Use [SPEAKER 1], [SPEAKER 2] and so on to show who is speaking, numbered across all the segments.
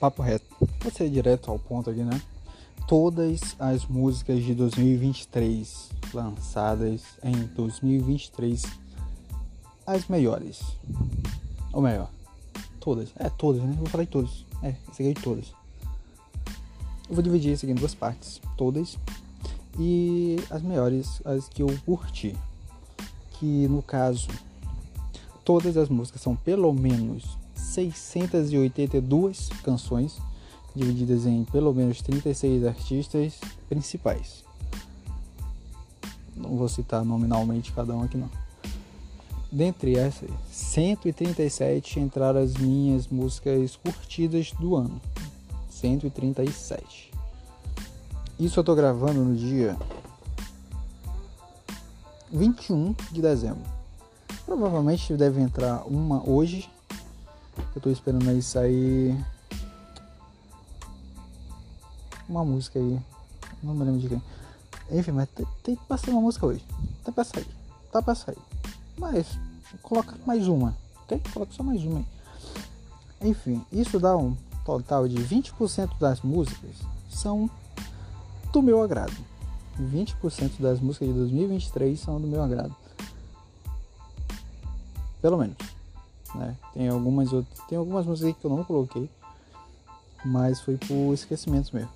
[SPEAKER 1] papo reto. Vou ser direto ao ponto aqui, né? Todas as músicas de 2023 lançadas em 2023, as melhores. Ou melhor, todas. É, todas, né? vou falar de todas. É, esse aqui é de todas. Eu vou dividir isso aqui em duas partes. Todas. E as melhores, as que eu curti. Que no caso, todas as músicas são pelo menos 682 canções, divididas em pelo menos 36 artistas principais. Não vou citar nominalmente cada um aqui não. Dentre essas, 137 entraram as minhas músicas curtidas do ano. 137. Isso eu tô gravando no dia 21 de dezembro. Provavelmente deve entrar uma hoje eu tô esperando aí sair. Uma música aí. Não me lembro de quem. Enfim, mas tem, tem que passar uma música hoje. Tá pra sair. Tá pra sair. Mas, coloca mais uma. Ok? Coloca só mais uma aí. Enfim, isso dá um total de 20% das músicas são do meu agrado. 20% das músicas de 2023 são do meu agrado. Pelo menos. Né? Tem algumas outras, tem algumas músicas que eu não coloquei, mas foi por esquecimento mesmo.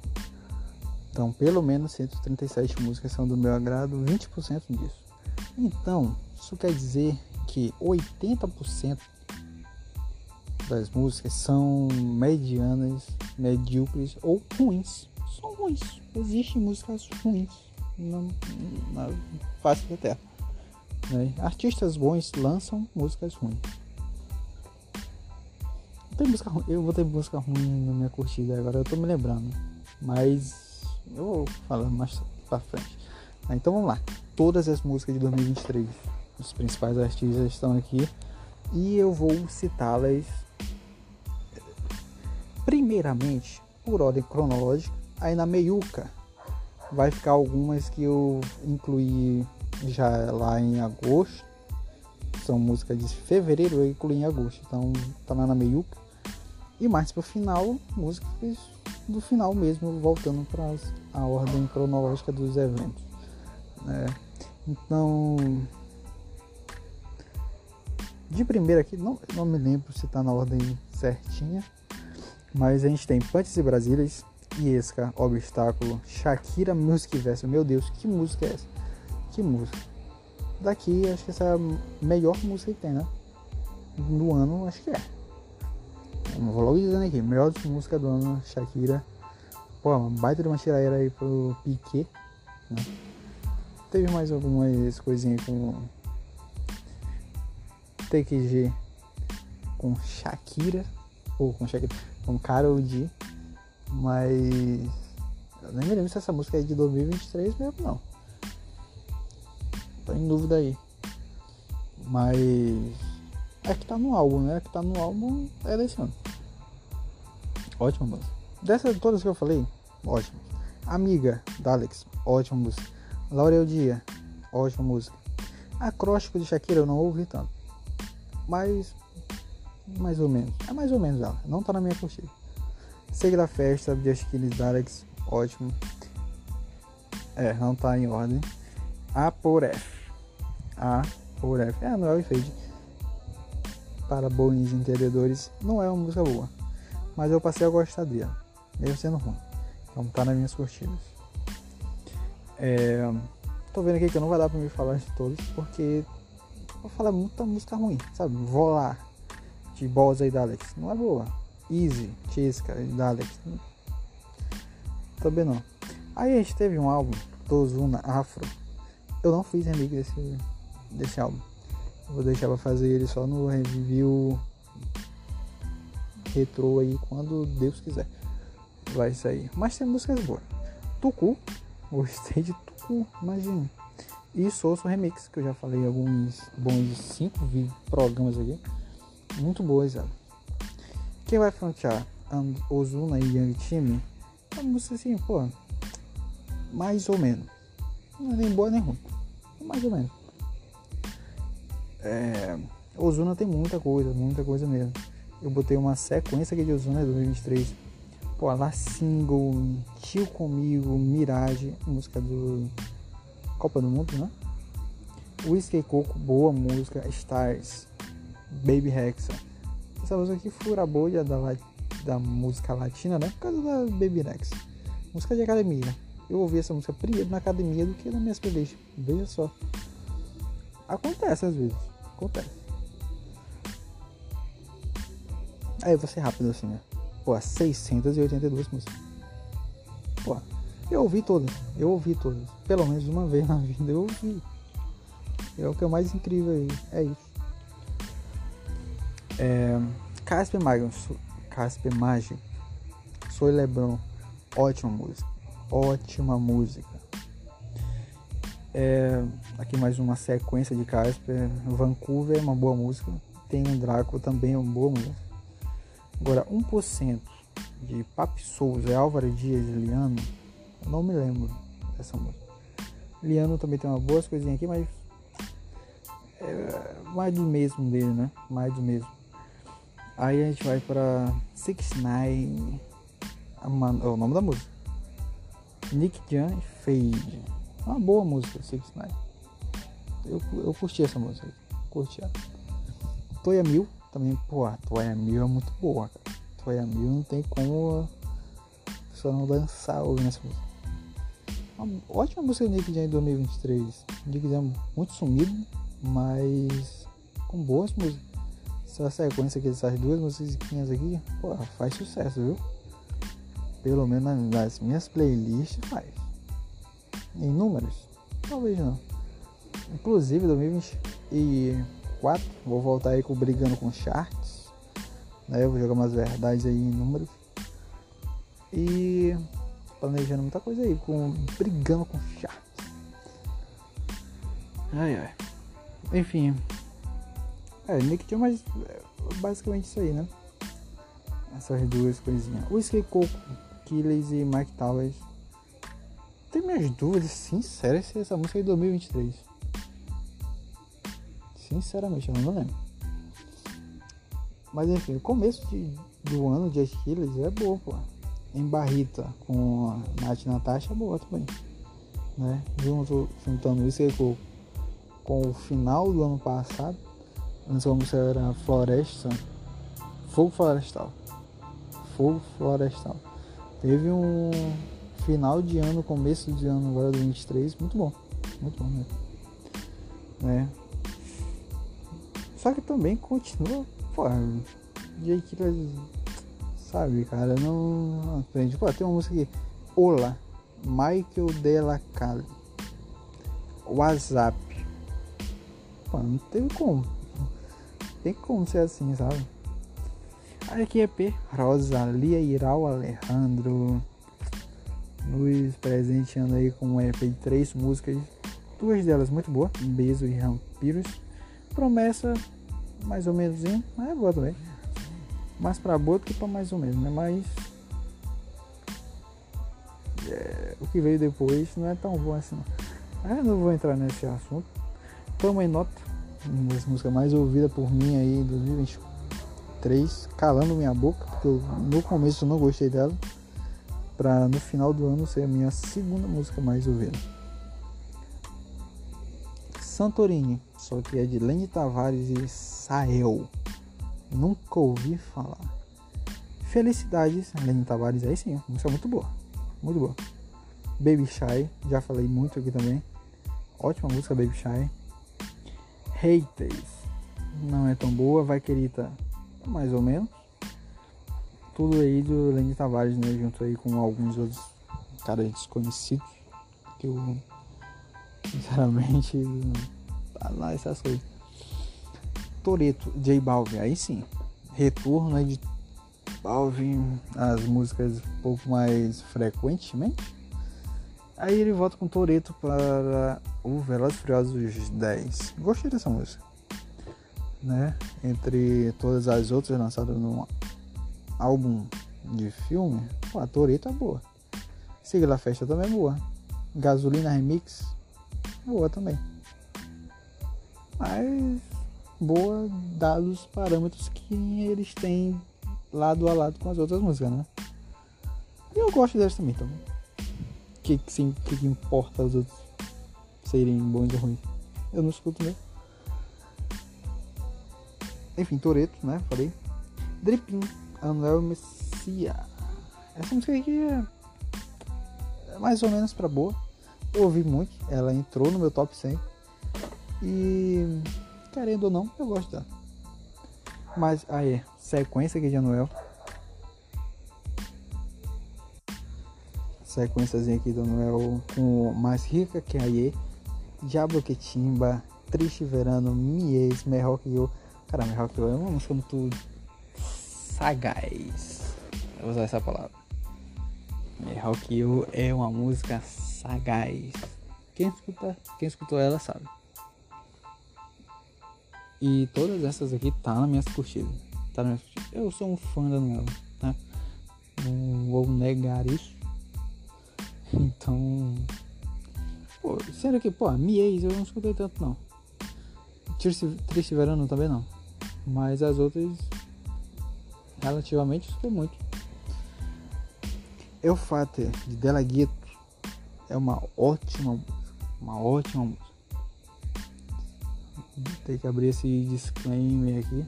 [SPEAKER 1] Então, pelo menos 137 músicas são do meu agrado, 20% disso. Então, isso quer dizer que 80% das músicas são medianas, medíocres ou ruins. São ruins. Existem músicas ruins na, na face da Terra. Né? Artistas bons lançam músicas ruins botei música ruim, eu botei música ruim na minha curtida agora, eu tô me lembrando. Mas eu vou falando mais pra frente. Ah, então vamos lá. Todas as músicas de 2023, os principais artistas estão aqui e eu vou citá-las eh, primeiramente por ordem cronológica. Aí na meiuca vai ficar algumas que eu incluí já lá em agosto. São músicas de fevereiro, eu incluí em agosto. Então tá lá na meiuca. E mais pro final, músicas do final mesmo, voltando para a ordem cronológica dos eventos. Né? então, de primeira aqui, não, não me lembro se está na ordem certinha, mas a gente tem Pantes e Brasílias, Iesca, Obstáculo, Shakira Music Verso. Meu Deus, que música é essa? Que música. Daqui, acho que essa é a melhor música que tem, né? No ano, acho que é dizendo aqui, melhor música do ano, Shakira. Pô, uma baita de uma tiradeira aí pro Piquet, né? Teve mais algumas coisinhas com TQG com Shakira, ou com Shakira, com Karol G. mas eu nem me lembro se essa música é de 2023 mesmo, não. Tô em dúvida aí. Mas é que tá no álbum, né? É que tá no álbum é desse ano. Ótima música. Dessas todas que eu falei, ótimo. Amiga, da Alex, ótima música. Laurel Dia, ótima música. Acróstico de Shakira eu não ouvi tanto. Mas. Mais ou menos. É mais ou menos ela. Não tá na minha curtida. Segue da festa, de Aquiles da Alex, ótimo. É, não tá em ordem. A por F. A por F. É, é o efeito para bons entendedores, não é uma música boa, mas eu passei a gostar dela, mesmo sendo ruim. Então tá nas minhas curtidas. É, tô vendo aqui que não vai dar pra me falar de todos, porque vou falar muita música ruim, sabe? Volar de Bosa e Daleks, não é boa. Easy, chiska e Daleks, também não. Aí a gente teve um álbum, Tozuna Afro. Eu não fiz remix desse, desse álbum Vou deixar pra fazer ele só no review retrô aí quando Deus quiser. Vai sair. Mas tem músicas boas. Tucu, gostei de Tucu, imagina. E Soso Remix, que eu já falei alguns bons 5 programas aqui. Muito boas, ela Quem vai frontear? Ozuna e Young Time? É uma música assim, pô. Mais ou menos. Não é nem boa nem ruim. É mais ou menos. É, Ozuna tem muita coisa, muita coisa mesmo. Eu botei uma sequência aqui de Ozuna é de 2023. Pô, lá single, Tio Comigo, Mirage, música do Copa do Mundo, né? Whiskey Coco, boa música, Stars, Baby Rexa. Essa música aqui fura a bolha da, da música latina, né? Por causa da Baby Rexa. Música de academia. Eu ouvi essa música primeiro na academia do que na minha playlist. Veja só. Acontece às vezes acontece. Aí eu vou ser rápido assim, né? Pô, 682 músicas. Pô, eu ouvi todas. Eu ouvi todas. Pelo menos uma vez na vida eu ouvi. É o que é mais incrível aí. É isso. É... Casper Magnus. Casper Magic. Soy Lebron. Ótima música. Ótima música. É, aqui mais uma sequência de Casper. Vancouver é uma boa música. Tem um Drácula também é uma boa música. Agora, 1% de Papi Souza é Álvaro Dias e Liano. Eu não me lembro dessa música. Liano também tem umas boas coisinhas aqui, mas. É mais do mesmo dele, né? Mais do mesmo. Aí a gente vai para 69 Nine é o nome da música. Nick Jan Fade. Uma boa música, Six Nine. Eu, eu curti essa música. Curti ela. Toya Mil também, pô, a Toya Mil é muito boa, cara. Toya Mil não tem como a pessoa não dançar ouvindo essa música. Uma ótima música do Nick Jam em 2023. Nick Jam muito sumido, mas com boas músicas. Essa sequência aqui dessas duas músicas aqui, pô, faz sucesso, viu? Pelo menos nas minhas playlists faz em números? Talvez não. Inclusive 2024 vou voltar aí com brigando com charts. Né? Eu vou jogar umas verdades aí em números. E planejando muita coisa aí, com, brigando com charts. Ai ai. Enfim. É, Nick que tinha mais. É, basicamente isso aí, né? Essas duas coisinhas. Whisky Coco, Killers e Mike Towers tenho minhas dúvidas sinceras se essa música é de 2023. Sinceramente, eu não lembro. Mas enfim, o começo de, do ano de Aquiles é boa, pô. Em Barrita com a Nath Natasha é boa também. Né? Junto, juntando isso aí com, com o final do ano passado. Antes a música era Floresta. Fogo Florestal. Fogo Florestal. Teve um final de ano, começo de ano agora 2023, muito bom. Muito bom Né? Só que também continua, pô, Jay Killer, sabe, cara, não aprende. Pô, tem uma música aqui, Olá, Michael Della Cali. WhatsApp. Pô, não teve como. tem como ser assim, sabe? Aqui é P. Rosalia Iral Alejandro nos presenteando aí com um EP de três músicas, duas delas muito boas, Beijo e Rampiros. Promessa, mais ou menos, mas é boa também. Mais pra boa do que pra mais ou menos, né? Mas. É, o que veio depois não é tão bom assim. Não. Eu não vou entrar nesse assunto. Toma em nota, uma das músicas mais ouvidas por mim aí em 2023, calando minha boca, porque eu, no começo eu não gostei dela para no final do ano ser a minha segunda música mais ouvida. Santorini, só que é de Lenny Tavares e Sael. Nunca ouvi falar. Felicidades, Lenny Tavares, aí sim, música muito boa. Muito boa. Baby Shy, já falei muito aqui também. Ótima música, Baby Shy. Haters, não é tão boa, vai querida, mais ou menos tudo aí do Lenny Tavares, né? Junto aí com alguns outros caras desconhecidos. Que eu, sinceramente, lá essas coisas. Toreto, J Balvin, aí sim. Retorno aí de Balvin, as músicas um pouco mais frequentemente. Aí ele volta com Toreto para o Velozes e Furiosos 10. Gostei dessa música, né? Entre todas as outras lançadas no álbum de filme, pô, a Toreto tá é boa. Siga Festa também é boa. Gasolina Remix, é boa também. Mas boa dados os parâmetros que eles têm lado a lado com as outras músicas, né? E eu gosto delas também, então. O que, que, que importa os outros serem bons ou ruins? Eu não escuto mesmo. Enfim, Toreto, né? Falei. Dripin. Anuel Messia. Essa música aqui é mais ou menos pra boa. Eu ouvi muito, ela entrou no meu top 100. E querendo ou não, eu gosto dela. Mas aí, sequência aqui de Anuel. Sequenciazinha aqui do Anuel com Mais Rica Que Aie, Diablo Que Timba, Triste Verano, Mies, Merrock Yo. Cara, Merrock Yo é uma música muito sagaz. Eu vou usar essa palavra. É, you é uma música sagaz. Quem, escuta, quem escutou ela sabe. E todas essas aqui tá nas minhas curtidas. Tá na minha. Eu sou um fã da Nela, né? Não vou negar isso. Então. Pô, sério que, pô, a eu não escutei tanto não. Triste Verano também não. Mas as outras relativamente estudou muito. Eu é Fater é, de Della Ghetto é uma ótima, uma ótima música. Tem que abrir esse disclaimer aqui.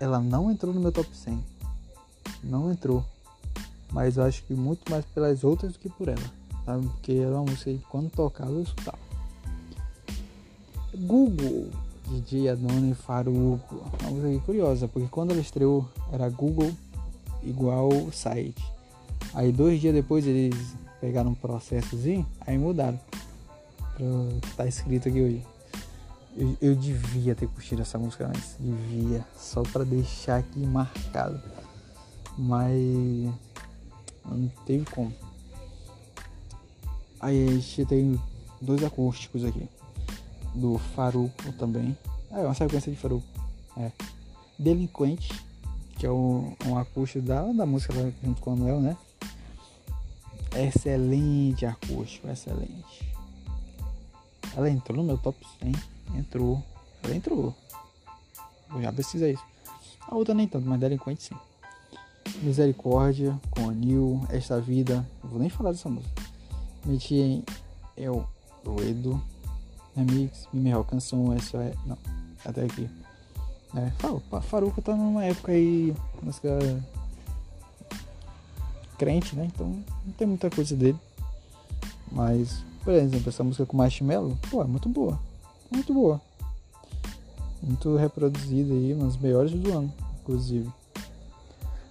[SPEAKER 1] Ela não entrou no meu top 100. Não entrou. Mas eu acho que muito mais pelas outras do que por ela. Sabe? Porque ela é uma música que quando tocava eu escutava. Google DJ Adoni Faruco. Uma música aqui curiosa, porque quando ela estreou era Google igual site. Aí dois dias depois eles pegaram um processozinho, aí mudaram. Pra tá escrito aqui hoje. Eu, eu devia ter curtido essa música antes, devia, só para deixar aqui marcado. Mas não teve como. Aí a gente tem dois acústicos aqui do Faruco também. Ah, é uma sequência de Faruco. É. Delinquente, que é um, um acústico da, da música junto com o Noel, né? Excelente acústico, excelente. Ela entrou no meu top 100. Entrou. Ela entrou. Eu já pesquisei isso. A outra nem tanto, mas delinquente sim. Misericórdia, com Anil, Esta Vida. Não vou nem falar dessa música. Meti em Eu Doido remix, melhor canção, essa é, é. Não, até aqui. É, Faruca tá numa época aí. Música. crente, né? Então não tem muita coisa dele. Mas, por exemplo, essa música com Marshmello, pô, é muito boa. Muito boa. Muito reproduzida aí, uma das melhores do ano, inclusive.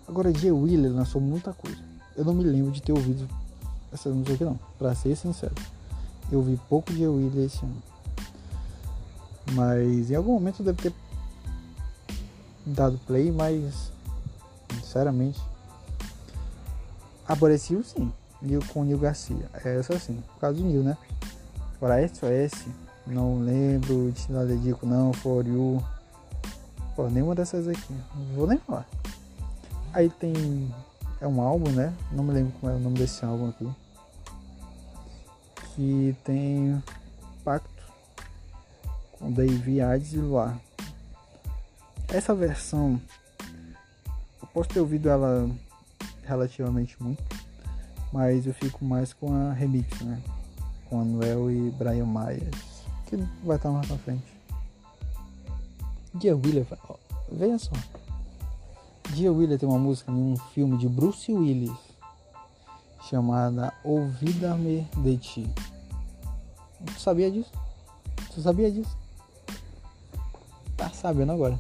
[SPEAKER 1] Agora, G. Wheeler lançou muita coisa. Eu não me lembro de ter ouvido essa música aqui, não, pra ser sincero. Eu vi pouco G. Wheeler esse ano. Mas em algum momento deve ter dado play, mas sinceramente apareceu sim. Nil com Nil Garcia. É, só assim, por causa do Nil, né? Fora SOS, esse, não lembro, de nada dedico não, for you. Pô, nenhuma dessas aqui. Não vou nem falar. Aí tem. É um álbum, né? Não me lembro como é o nome desse álbum aqui. Que tem. Pacto com Davi Ades e Luar. Essa versão, eu posso ter ouvido ela relativamente muito, mas eu fico mais com a remix, né? Com Anuel e Brian Myers, que vai estar mais pra frente. Dia Willer, veja só. Dia Willer tem uma música em um filme de Bruce Willis chamada Ouvida-me de Ti. Tu sabia disso? Tu sabia disso? sabendo agora.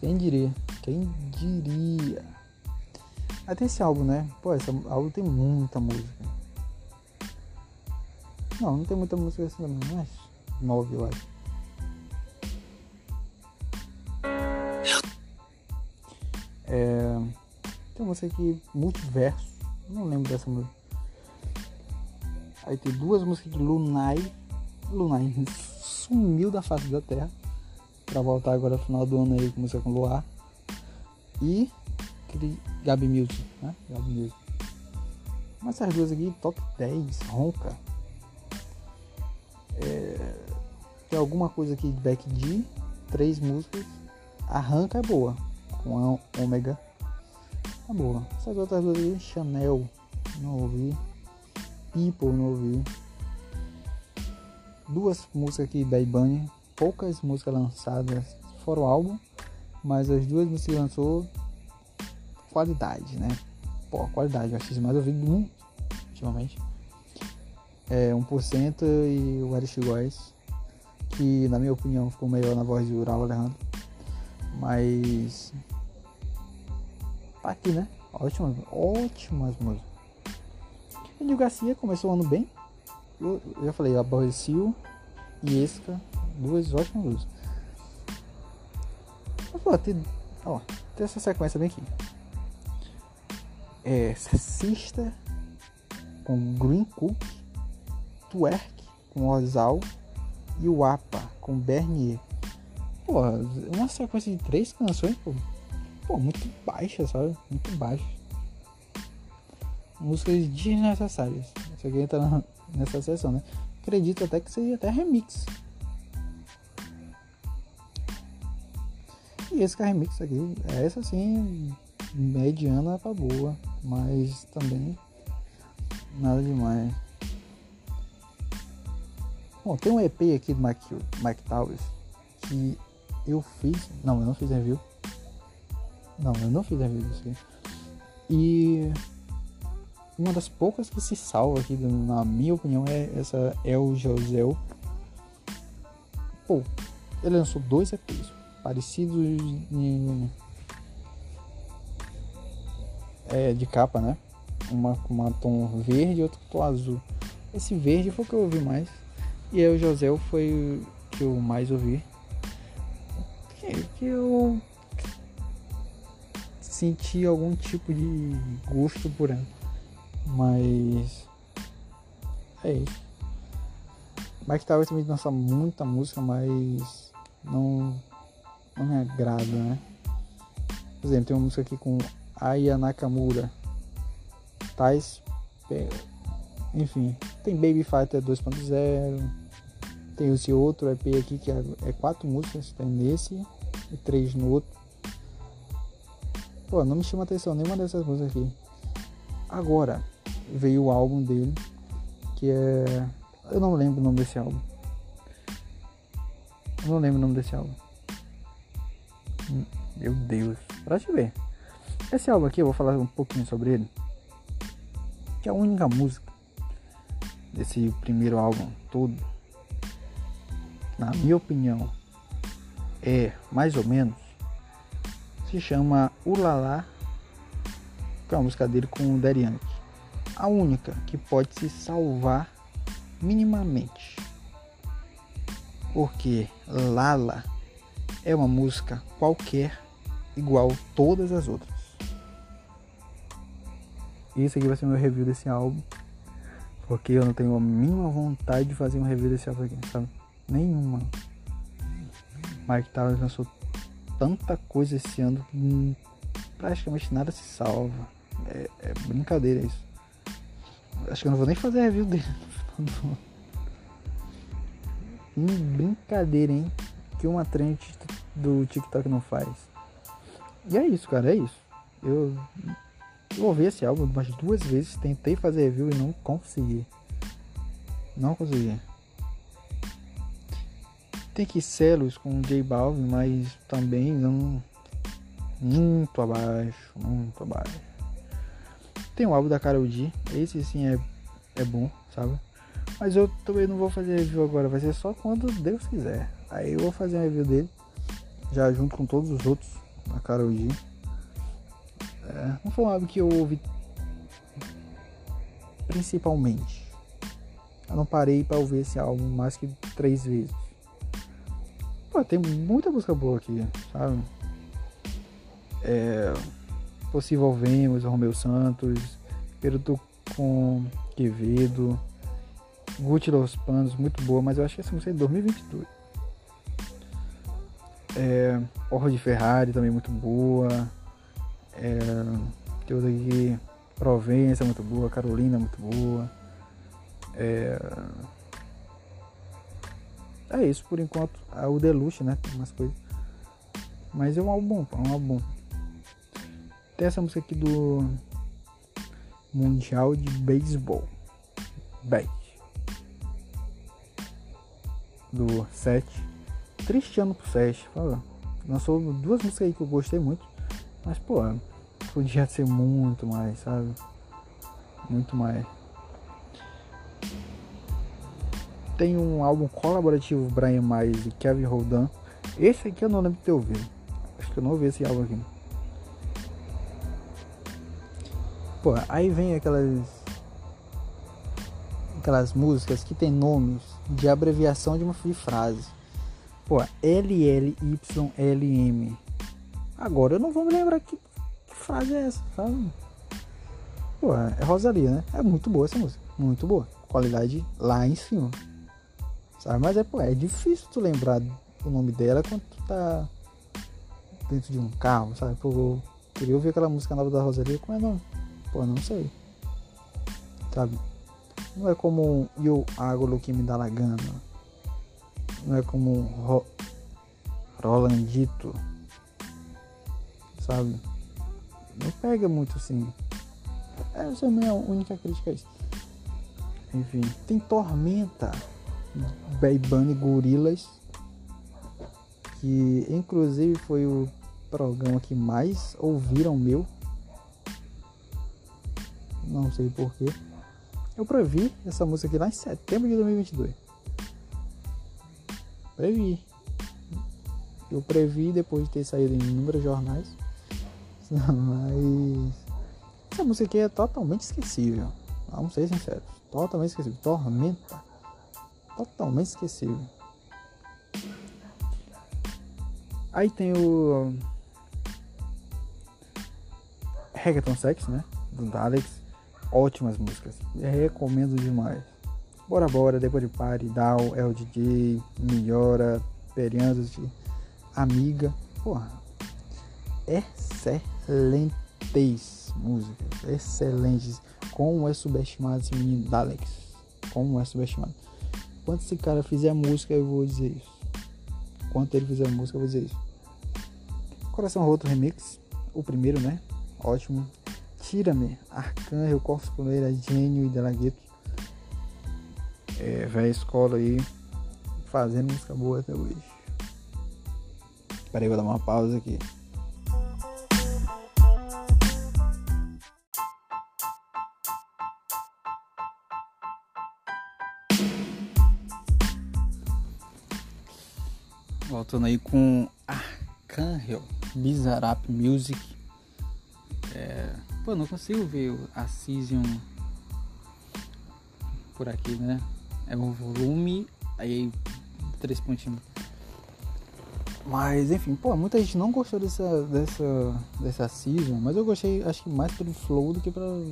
[SPEAKER 1] Quem diria? Quem diria? Aí tem esse álbum, né? Pô, esse álbum tem muita música. Não, não tem muita música assim também, mas nove, eu acho. É, tem uma música aqui, Multiverso. Não lembro dessa música. Aí tem duas músicas de Lunai. Lunai sumiu da face da terra pra voltar agora no final do ano aí com música com Luar. E aquele Gabi Music, né? Gabi Music. Mas essas duas aqui, top 10, ronca. É, tem alguma coisa aqui de back D, três músicas. Arranca é boa. Com ômega. É tá boa. Essas outras duas aqui, Chanel, não ouvi. People, não ouvi duas músicas aqui da Ibane poucas músicas lançadas fora o álbum, mas as duas músicas que lançou, qualidade, né? Pô, qualidade, eu acho que mais ouvido do mundo, ultimamente. É 1% e o Erich Góes, que na minha opinião ficou melhor na voz de Ural Alejandro, mas. Tá aqui, né? Ótimas, ótimas músicas. o Garcia começou o ano bem. Eu, já falei, aborreciu, Iesca, duas ótimas luzes. Mas, pô, tem, ó, tem essa sequência bem aqui. É, Sister com Green Cook, Twerk com Ozal e o APA com Bernier. Pô, uma sequência de três canções, pô. Pô, muito baixa, sabe? Muito baixa. Músicas desnecessárias. Isso aqui entra nessa sessão, né? Acredito até que seja até remix. que esse Carmix aqui, é, essa sim, mediana pra boa, mas também nada demais. Bom, tem um EP aqui do Mike, Mike Towers que eu fiz. Não, eu não fiz review. Não, eu não fiz review disso aqui. E uma das poucas que se salva aqui, na minha opinião, é essa El Josel. Pô, ele lançou dois EPs parecidos de, é, de capa, né? Uma com uma tom verde e outra com tom azul. Esse verde foi o que eu ouvi mais. E aí o José foi o que eu mais ouvi. Que, que eu senti algum tipo de gosto por ela. Mas é isso. Mike Towers também lança muita música, mas não não me agrada, né? Por exemplo, tem uma música aqui com Aya Nakamura, Tais, enfim, tem Baby Fighter 2.0, tem esse outro EP aqui que é, é quatro músicas, tem nesse e três no outro. Pô, não me chama atenção nenhuma dessas músicas aqui. Agora veio o álbum dele, que é. Eu não lembro o nome desse álbum. Eu não lembro o nome desse álbum. Meu Deus, pra te ver. Esse álbum aqui eu vou falar um pouquinho sobre ele. Que é a única música desse primeiro álbum todo, na minha opinião, é mais ou menos. Se chama Ulala, que é uma música dele com o Daddy A única que pode se salvar minimamente. Porque Lala é uma música qualquer, igual todas as outras. E aqui vai ser meu review desse álbum. Porque eu não tenho a mínima vontade de fazer um review desse álbum aqui, sabe? Nenhuma. Mike Towers lançou tanta coisa esse ano que praticamente nada se salva. É, é, brincadeira isso. Acho que eu não vou nem fazer review dele. Hum, brincadeira, hein? Que uma trend do TikTok não faz. E é isso, cara, é isso. Eu, eu ouvi esse álbum umas duas vezes, tentei fazer review e não consegui. Não consegui. Tem que selos com o J Balvin, mas também não. Muito abaixo, muito abaixo. Tem um álbum da Karol G, esse sim é, é bom, sabe? Mas eu também não vou fazer review agora, vai ser só quando Deus quiser. Aí eu vou fazer um review dele já junto com todos os outros, a Karol G. É, não foi um álbum que eu ouvi principalmente. Eu não parei para ouvir esse álbum mais que três vezes. Pô, tem muita música boa aqui, sabe? É, Possível Vemos, Romeu Santos, Peruto com Quevedo, Gucci Los Panos, muito boa, mas eu acho que essa música é de 2022. É, Orro de Ferrari também muito boa. É, temos aqui Provença muito boa, Carolina muito boa. É, é isso por enquanto. É o Deluxe, né? Tem umas coisas. Mas é um álbum, é um álbum. Tem essa música aqui do Mundial de Beisebol. bat Do 7 Cristiano Pussetti, fala. Lançou duas músicas aí que eu gostei muito, mas pô, podia ser muito mais, sabe? Muito mais. Tem um álbum colaborativo Brian Miles e Kevin Roldan. Esse aqui eu não lembro de ter ouvido. Acho que eu não ouvi esse álbum aqui. Pô, aí vem aquelas aquelas músicas que tem nomes de abreviação de uma frase. Pô, y L-L-Y-L-M. Agora eu não vou me lembrar que, que frase é essa, sabe? Pô, é Rosalia, né? É muito boa essa música. Muito boa. Qualidade lá em cima. Sabe? Mas é, pô, é difícil tu lembrar o nome dela quando tu tá dentro de um carro, sabe? Pô, eu queria ouvir aquela música nova da Rosalia, como é nome? Pô, não sei. Sabe? Não é como You Are Looking Me Da Lagana não é como Ro Rolandito, sabe? Não pega muito assim. É, essa é a minha única crítica a isso. Enfim, tem Tormenta, Baybane Gorilas, que inclusive foi o programa que mais ouviram meu. Não sei porquê. Eu previ essa música aqui lá em setembro de 2022 previ. Eu previ depois de ter saído em inúmeros jornais. Mas essa música aqui é totalmente esquecível. Vamos ser sinceros. Totalmente esquecível. Tormenta. Totalmente esquecível. Aí tem o. Reggaeton Sex, né? Do Alex. Ótimas músicas. Recomendo demais. Bora Bora, Depois de Party, Down, El DJ, Melhora, Perianzas, Amiga. Porra, excelentes músicas, excelentes. Como é subestimado esse menino da Alex. Como é subestimado. Quando esse cara fizer música, eu vou dizer isso. Quando ele fizer música, eu vou dizer isso. Coração Roto Remix, o primeiro, né? Ótimo. Tira-me, Arcanjo, Corpus Poleira, Gênio e Delagueto. É, velha escola aí, fazendo música boa até hoje. Peraí, vou dar uma pausa aqui. Voltando aí com Arcanhel Bizarrap Music. É, pô, não consigo ver a Season por aqui, né? É um volume, aí três pontinhos. Mas enfim, pô, muita gente não gostou dessa, dessa, dessa season, mas eu gostei acho que mais pelo flow do que pela,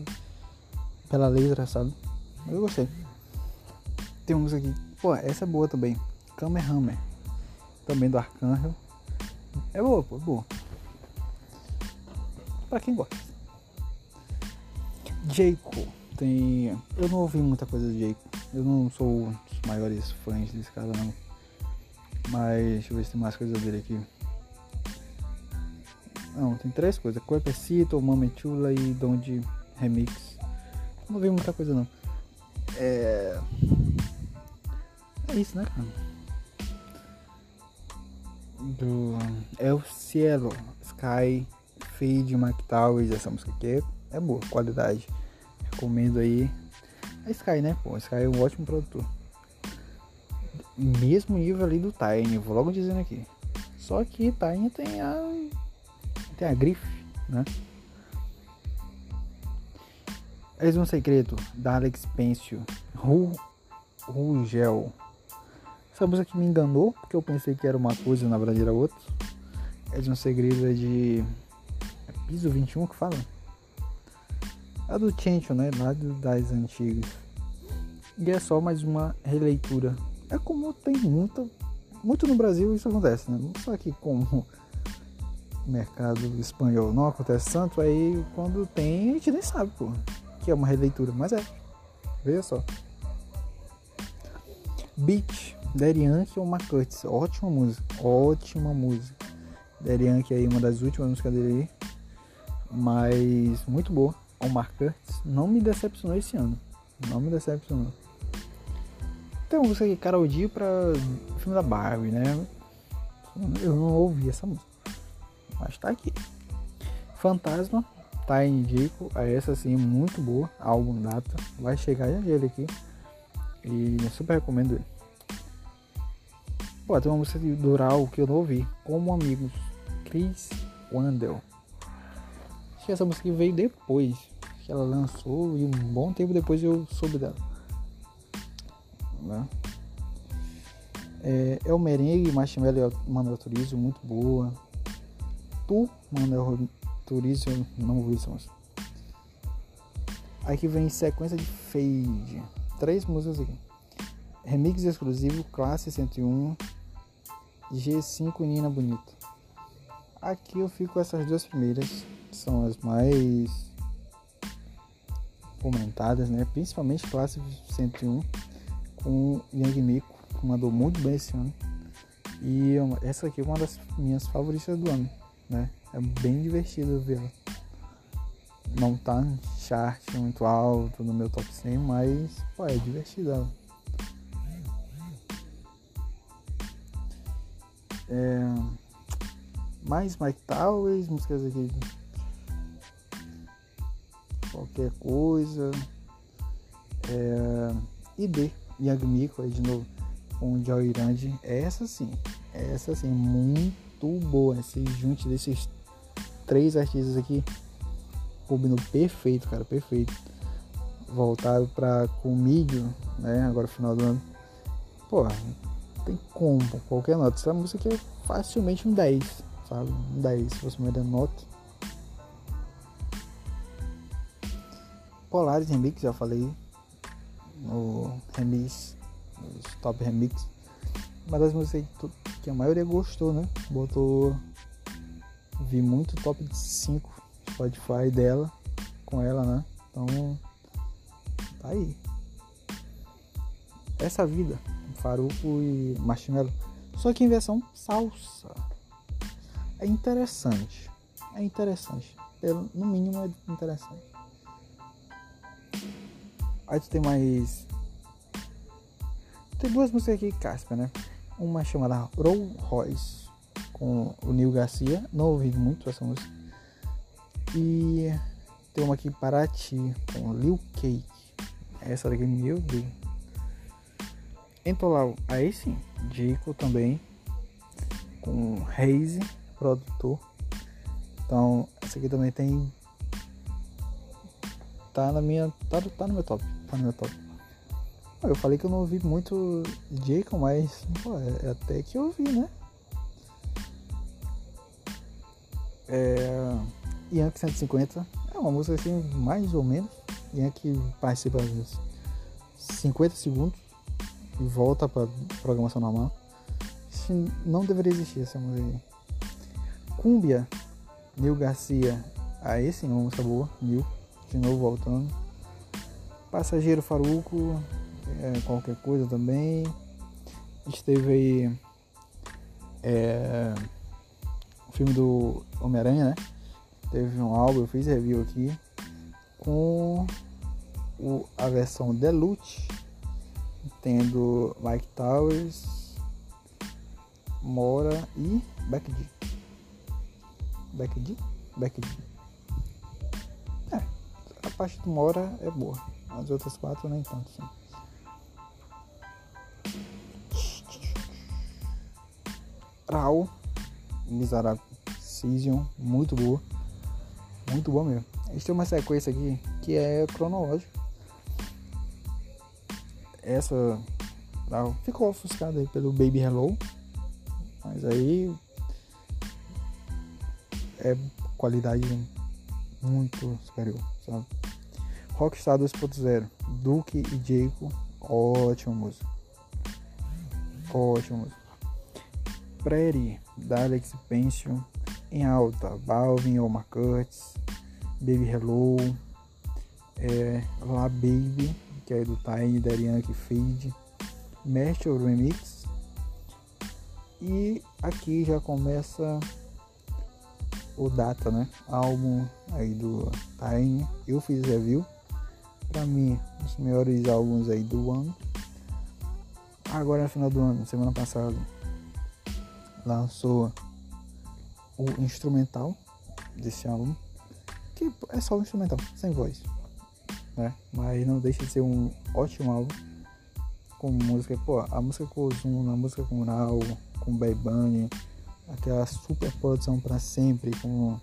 [SPEAKER 1] pela letra, sabe? Mas eu gostei. Tem uma música aqui, pô, essa é boa também. Hammer também do Arcanjo. É boa, pô, é boa. Pra quem gosta. Jayco, tem. Eu não ouvi muita coisa do Jayco. Eu não sou um dos maiores fãs desse cara não. Mas deixa eu ver se tem mais coisa dele aqui. Não, tem três coisas. Cuerpecito, Mame Chula e Donde Remix. Não vi muita coisa não. É... É isso, né, cara? Do El Cielo, Sky, Fade, Mike Towers, essa música aqui é boa, qualidade. Recomendo aí, a Sky, né? Pô, a Sky é um ótimo produtor. Mesmo nível ali do Tiny, vou logo dizendo aqui. Só que Tiny tem a. tem a grife, né? Eles um segredo da Alex Pencil, Ru, Rugel. Essa música que me enganou, porque eu pensei que era uma coisa, na verdade era outra. de um Segredo é de. É Piso 21 que fala? a do Chancho, né? Lá das antigas. E é só mais uma releitura. É como tem muita. Muito no Brasil isso acontece, né? Só que como mercado espanhol não acontece tanto, aí quando tem a gente nem sabe, pô. Que é uma releitura, mas é. Veja só. Beat, Derianke ou McCurtis. Ótima música. Ótima música. Derianke aí, uma das últimas músicas dele aí. Mas muito boa o Mark Curtis não me decepcionou esse ano. Não me decepcionou. Tem então, uma música aqui, Carol Dio, pra filme da Barbie, né? Eu não ouvi essa música. Mas tá aqui. Fantasma, tá indico. É essa assim, muito boa. Álbum data. Vai chegar já ele aqui. E super recomendo ele. Pô, tem uma música de Dural que eu não ouvi. Como Amigos. Chris Wandel. Acho que essa música veio depois que ela lançou e um bom tempo depois eu soube dela. Né? É, é o Merengue, Marshmallow e Manuel Turismo, muito boa. Tu, Manuel Turismo, não ouvi isso, mas... Aqui vem sequência de fade. Três músicas aqui. Remix exclusivo, classe 101, G5 Nina Bonita. Aqui eu fico com essas duas primeiras, que são as mais comentadas, né? principalmente classe 101, com Yang Miko, que mandou muito bem esse ano. E essa aqui é uma das minhas favoritas do ano. Né? É bem divertido ver ela. Não tá no chart muito alto no meu top 100, mas pô, é divertida ela. É... Mais Mike Towers, músicas aqui qualquer coisa. É, e D, Yang Miko, aí de novo, com o Joyrand. É essa sim, é essa sim, muito boa. Esse junte desses três artistas aqui combinou perfeito, cara, perfeito. Voltado para comigo, né? Agora final do ano. Pô, tem como, qualquer nota. Essa música aqui é facilmente um 10, sabe? Um 10, se fosse uma nota. Polaris Remix, já falei no remix, nos top remix. Uma das músicas que a maioria gostou, né? Botou. Vi muito top 5 Spotify dela, com ela, né? Então. Tá aí. Essa vida, Faruco e Marshmallow. Só que em versão salsa. É interessante. É interessante. Pelo, no mínimo é interessante. Aí tu tem mais. Tem duas músicas aqui caspa, né? Uma chamada Roll Royce com o Neil Garcia. Não ouvi muito essa música. E tem uma aqui Paraty com Lil Cake. É essa daqui, meu Deus. Então lá, aí sim, Dico também com Reise, produtor. Então, essa aqui também tem tá na minha. Tá, tá no meu top. Tá no meu top. Eu falei que eu não ouvi muito Jacob, mas pô, é, é até que eu ouvi, né? É, Yankee 150 é uma música assim, mais ou menos. Yank participa às vezes 50 segundos e volta pra programação normal. Não deveria existir essa música aí. Cúmbia, Nil Garcia. Aí sim, é uma música boa, Nil de novo voltando. Passageiro Faruco, é, qualquer coisa também. Esteve aí é, o filme do Homem-Aranha, né? Teve um álbum, eu fiz review aqui com o, a versão Deluxe, tendo Mike Towers, Mora e Becky G. Becky Becky parte do Mora é boa. As outras quatro nem tanto assim. Rao, Miserável Season, muito boa. Muito boa mesmo. gente tem uma sequência aqui que é cronológica. Essa Rao ficou ofuscada aí pelo Baby Hello. Mas aí é qualidade muito superior, sabe? Rockstar 2.0, Duke e Jacob, ótimo música. ótimo música. Prairie, da Alex Pension, em alta, Balvin, Oma Cuts, Baby Hello, é, La Baby, que é do Tiny, da Ariana que Fade, Master Remix, e aqui já começa o Data, né? Álbum aí do Tiny. Eu fiz review para mim os melhores álbuns aí do ano. Agora no é final do ano, semana passada, lançou o instrumental desse álbum, que é só o instrumental, sem voz, né? Mas não deixa de ser um ótimo álbum com música, pô, a música com Ozuna, a música com Nau, com bay Bunny, aquela super produção para sempre com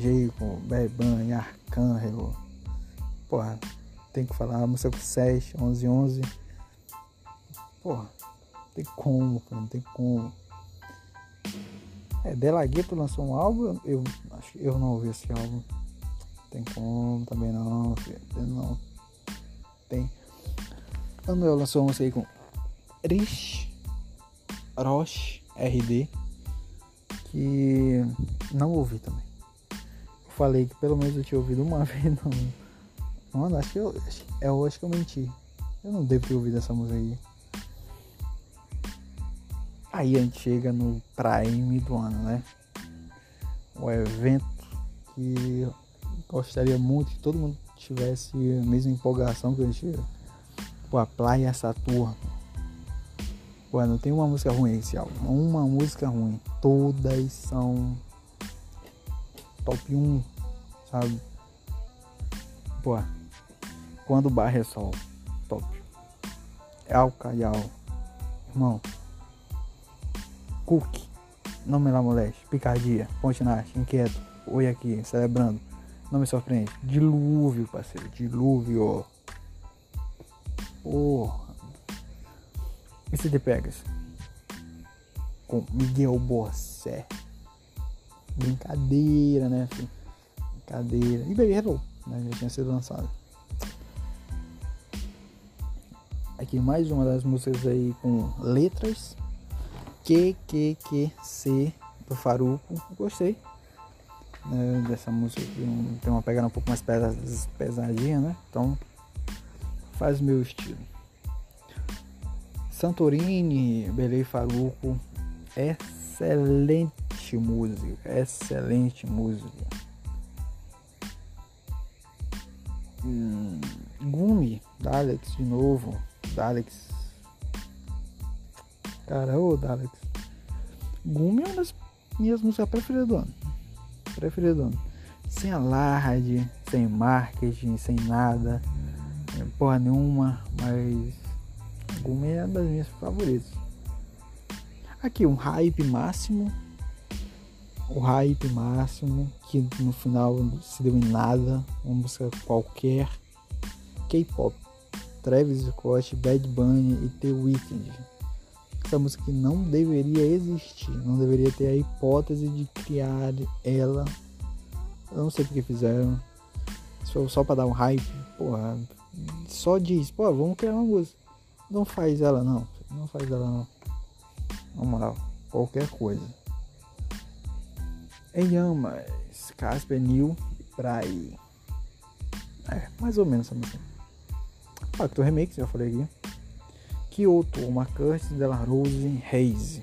[SPEAKER 1] Jay, com Bad Bunny, Arcângelo, porra, tem que falar a música com 6, 11, 11. Porra, não tem como, cara, não tem como. É, Dela tu lançou um álbum, eu acho eu não ouvi esse álbum. tem como, também não, filho, não. Tem. Anuel lançou uma música aí com Rich Roche RD que não ouvi também. Eu falei que pelo menos eu tinha ouvido uma vez, não Mano, acho que eu. Acho, é eu acho que eu menti. Eu não devo ter ouvido essa música aí. Aí a gente chega no Prime do ano, né? O evento que gostaria muito que todo mundo tivesse a mesma empolgação que a gente Pô, a Playa Saturno. Pô, não tem uma música ruim esse álbum. Uma música ruim. Todas são top 1, sabe? Pô, quando o bar é sol. Top. É Al Caial. Irmão. Cook. Nome lá moleste. Picardia. Ponte Norte. Inquieto. Oi aqui. Celebrando. Não me surpreende. Dilúvio, parceiro. Dilúvio. Porra. E se te pegas? Com Miguel Bossé. Brincadeira, né, filho? Brincadeira. E Baby Hello, né? Já tinha sido lançado. aqui mais uma das músicas aí com letras. Que, que, que, C, do Faruco. Gostei né, dessa música. Tem, tem uma pegada um pouco mais pesada pesadinha, né? Então, faz meu estilo. Santorini, Belei Faruco. Excelente música, excelente música. Hum, Gumi, da Alex de novo. Daleks. Cara, ô Daleks. Gumi é uma das minhas músicas preferidas do ano. Preferidas do ano. Sem alarde, sem marketing, sem nada. É, porra nenhuma, mas Gumi é uma das minhas favoritas. Aqui, um hype máximo. O hype máximo, que no final se deu em nada. Uma música qualquer. K-pop. Travis Scott, Bad Bunny e The Weeknd. Essa música não deveria existir, não deveria ter a hipótese de criar ela. Eu não sei porque fizeram. Só, só para dar um hype, porra. Só diz, pô, vamos criar uma música. Não faz ela não, não faz ela não. Na moral, qualquer coisa. Em é Casper, Neil e Praia. É, mais ou menos essa música. Factor Remake, já falei aqui. Kyoto, uma Curtis de la Rose Reis.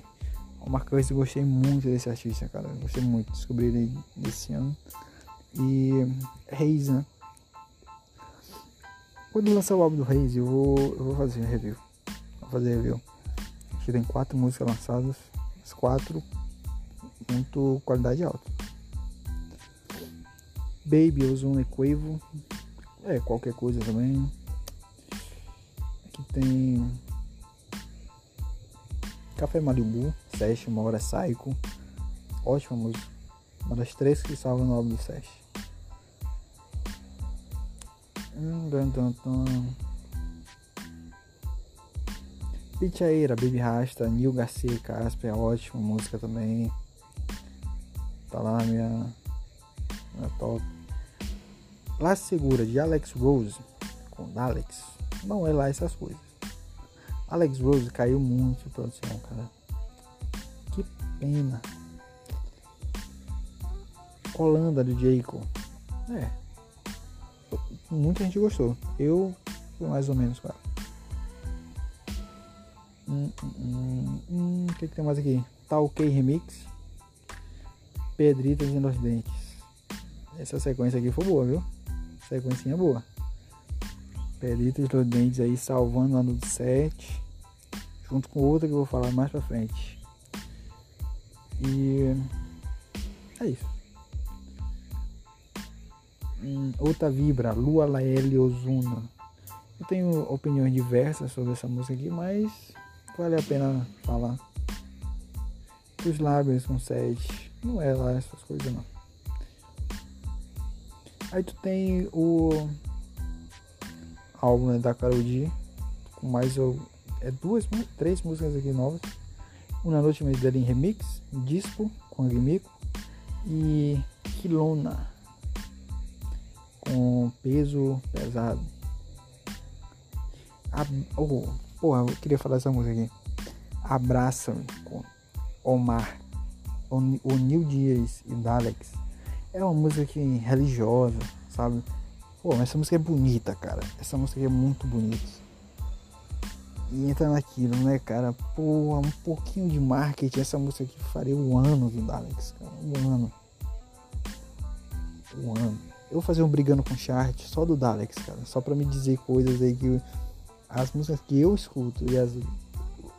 [SPEAKER 1] Uma Curtis, gostei muito desse artista, cara. Gostei muito, descobri ele nesse ano. E Reis, né? Quando lançar o álbum do Reis, eu vou, eu vou fazer review. Vou fazer review. Acho que tem quatro músicas lançadas. As quatro, muito qualidade alta. Baby, Ozone e Quavo. É, qualquer coisa também tem Café Malibu, Sesh, uma hora é Saico, ótima música, uma das três que salva no álbum do Sesh. Hum, Pichaeira, Baby Rasta, Nil Garcia e Casper, é ótima música também. Tá lá minha, minha top. La Segura, de Alex Rose, com Alex. Não é lá essas coisas. Alex Rose caiu muito produção, cara. Que pena. Holanda do Jacob. É. Muita gente gostou. Eu fui mais ou menos, cara. Hum, hum, hum, o hum, hum, que, que tem mais aqui? Tá ok remix. Pedritas e Nos Dentes. Essa sequência aqui foi boa, viu? Sequencinha boa. Peritos Ludentes aí salvando lá no 7, junto com outra que eu vou falar mais pra frente. E é isso. Hum, outra vibra, Lua Laele Ozuna. Eu tenho opiniões diversas sobre essa música aqui, mas vale a pena falar. Os lábios com 7. Não é lá essas coisas não. Aí tu tem o álbum né, da Karol G, com mais ou é duas, três músicas aqui novas. Uma noite mais dela em remix, disco com Agmico e Quilona com peso pesado. A, oh, porra, eu queria falar essa música aqui. Abraça-me com Omar, o Nil Dias e Daleks. É uma música que assim, religiosa, sabe? Pô, mas essa música é bonita, cara. Essa música é muito bonita. E entra naquilo, né, cara? Pô, um pouquinho de marketing. Essa música aqui faria um ano vindo Alex, cara. Um ano. Um ano. Eu vou fazer um brigando com chart só do Dalex, cara. Só pra me dizer coisas aí que. As músicas que eu escuto e as,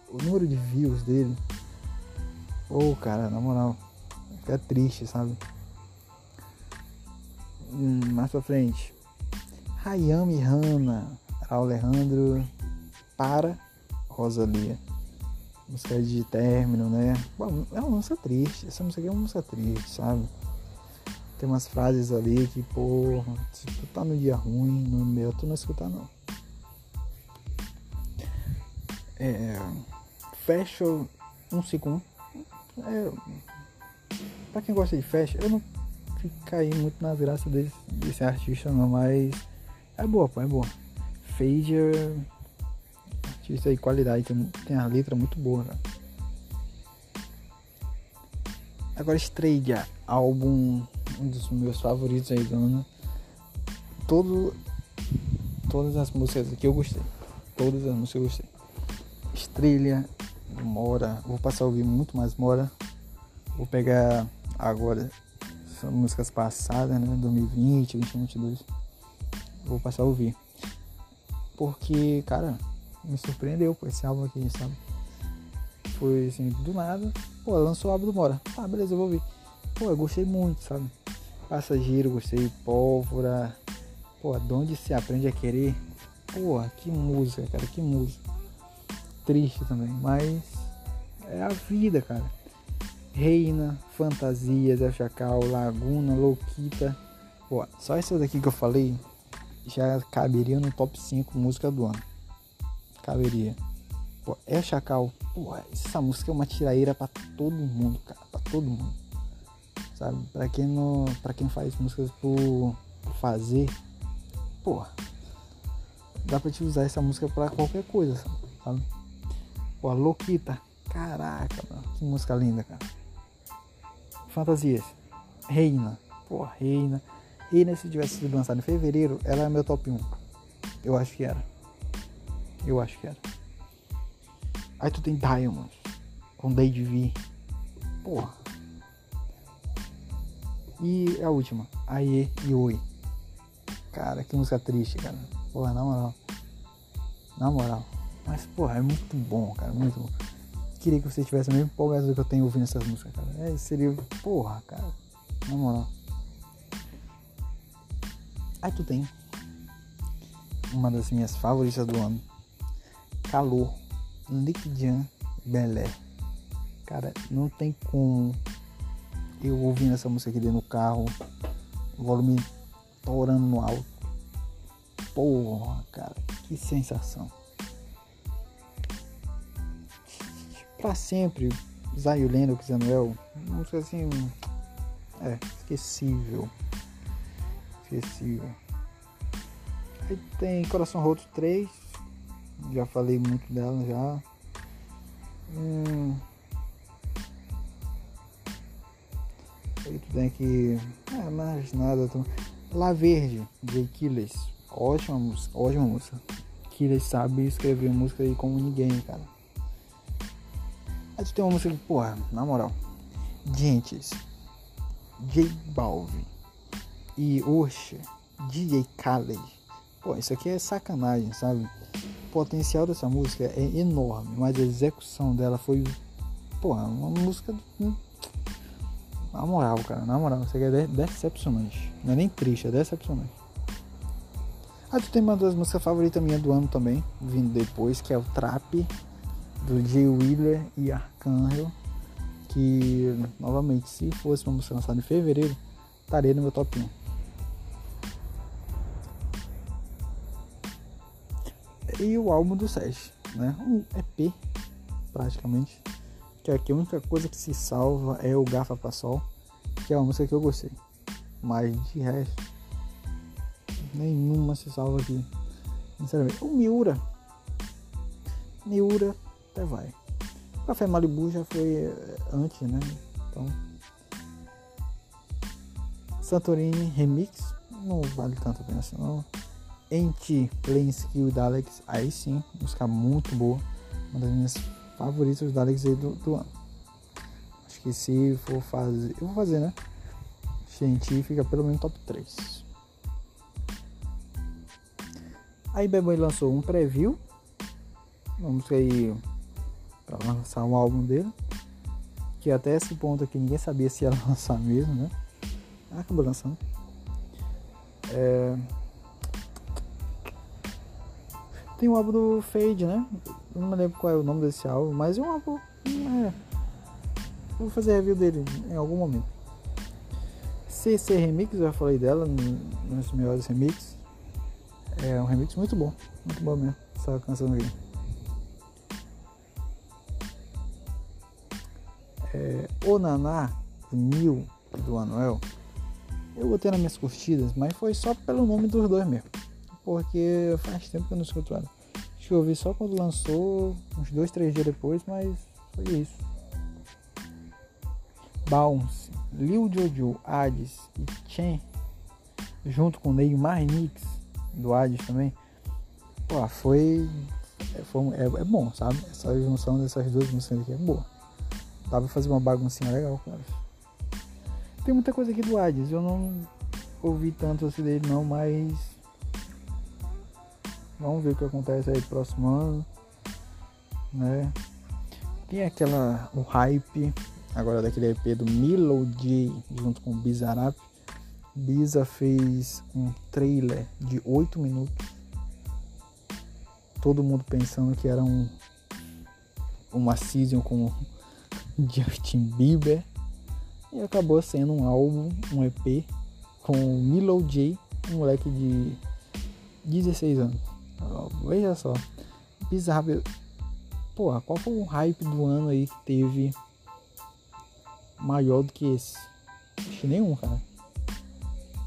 [SPEAKER 1] o número de views dele. Pô, oh, cara, na moral. Fica triste, sabe? Hum, mais pra frente. Hayami Hanna, Alejandro para Rosalia. Música de término, né? Bom, é uma música triste. Essa música aqui é uma música triste, sabe? Tem umas frases ali que, porra, se tu tá no dia ruim, no meu, tu não escuta não. É, fecha um segundo. É, pra quem gosta de fashion, eu não ficaria muito na graça desse, desse artista não, mas é boa, pô, é boa. Fager. Artista aí, qualidade. Tem, tem a letra muito boa, cara. Né? Agora, Strayed, álbum, um dos meus favoritos aí do ano. Todo, todas as músicas aqui eu gostei. Todas as músicas eu gostei. Estrelha, Mora. Vou passar a ouvir muito mais Mora. Vou pegar agora são músicas passadas, né? 2020, 2022 vou passar a ouvir. Porque, cara, me surpreendeu com esse álbum aqui, sabe? Foi assim, do nada, pô, lançou o álbum do Mora. Tá, beleza, eu vou ouvir. Pô, eu gostei muito, sabe? Passageiro, gostei, pólvora. Pô, de onde se aprende a querer. Pô, que música, cara, que música. Triste também, mas é a vida, cara. Reina, Fantasias, El Chacal, Laguna, Louquita. Pô, só essas daqui que eu falei já caberia no top 5 música do ano. Caberia. Pô, é Chacal. Porra, essa música é uma tiraíra para todo mundo, cara. Pra todo mundo. Sabe? Pra quem, não, pra quem faz músicas por, fazer, porra, dá pra te usar essa música pra qualquer coisa, sabe? Pô, Loquita. Caraca, mano. Que música linda, cara. Fantasias. Reina. Porra, Reina. E se tivesse sido lançado em fevereiro, ela é meu top 1. Eu acho que era. Eu acho que era. Aí tu tem Diamonds. Com Dade V. Porra. E a última. Aie e Oi. Cara, que música triste, cara. Porra, na moral. Na moral. Mas, porra, é muito bom, cara. Muito bom. Queria que você tivesse o mesmo empolgado que eu tenho ouvindo essas músicas, cara. É, seria. Porra, cara. Na moral. Ai tu tem Uma das minhas favoritas do ano. Calor. Liquidian Belé. Cara, não tem como eu ouvindo essa música aqui dentro do carro. Volume torando no alto. Porra, cara, que sensação. Pra sempre, Zayo Lennox Música assim. É, esquecível esqueci. Aí tem Coração Roto 3, já falei muito dela já. Hum. Aí tu tem que. É, mais nada. lá La Verde, de Killers. Ótima música, ótima música. Killers sabe escrever música aí como ninguém, cara. Aí tu tem uma música que, porra, na moral. Gentes. J Balvin e Osha, DJ Khaled. Pô, isso aqui é sacanagem, sabe? O potencial dessa música é enorme, mas a execução dela foi, pô, uma música do... Hum, na moral, cara, na moral, isso aqui é decepcionante. Não é nem triste, é decepcionante. Ah, tu tem uma das músicas favoritas minha do ano também, vindo depois, que é o Trap, do Jay Wheeler e Arcanjo. Que, novamente, se fosse uma música lançada em fevereiro, estaria no meu top 1. e o álbum do Sesh, né? Um EP, praticamente. Que é aqui a única coisa que se salva é o Gafa Pra Sol, que é uma música que eu gostei. Mas de resto, nenhuma se salva aqui. Sinceramente, o Miura. Miura até vai. O Café Malibu já foi eh, antes, né? Então. Santorini Remix não vale tanto a pena assim, não. Enti Lenski e o Daleks, aí sim, música muito boa. Uma das minhas favoritas os Alex aí do, do, ano. Acho que se for fazer. Eu vou fazer, né? fica pelo menos top 3. Aí Bebo lançou um preview. vamos aí pra lançar um álbum dele. Que até esse ponto aqui ninguém sabia se ia lançar mesmo, né? Acabou lançando. É tem o álbum do Fade, né? Eu não me lembro qual é o nome desse álbum, mas é um álbum. É. Vou fazer review dele em algum momento. CC Remix, eu já falei dela nos melhores remixes. É um remix muito bom, muito bom mesmo, essa canção aqui. É, o Naná, o Nil do Anuel, eu botei nas minhas curtidas, mas foi só pelo nome dos dois mesmo porque faz tempo que eu não escuto ela. Acho que eu ouvi só quando lançou, uns dois, três dias depois, mas foi isso. Bounce, Lil Jojo, Hades e Chen, junto com Neymar Nix, do Hades também. Pô, foi. É, foi é, é, bom, sabe? Essa junção dessas duas músicas aqui é boa. Dá pra fazer uma baguncinha legal com elas. Tem muita coisa aqui do Hades, eu não ouvi tanto assim dele não, mas Vamos ver o que acontece aí próximo ano, né? Tem aquela o hype agora daquele EP do Milo J junto com o Bizarrap. Biza fez um trailer de 8 minutos. Todo mundo pensando que era um uma season com Justin Bieber e acabou sendo um álbum, um EP com Milo J, um moleque de 16 anos. Veja só. Bizarro. Porra, qual foi o hype do ano aí que teve maior do que esse? Acho nenhum, cara.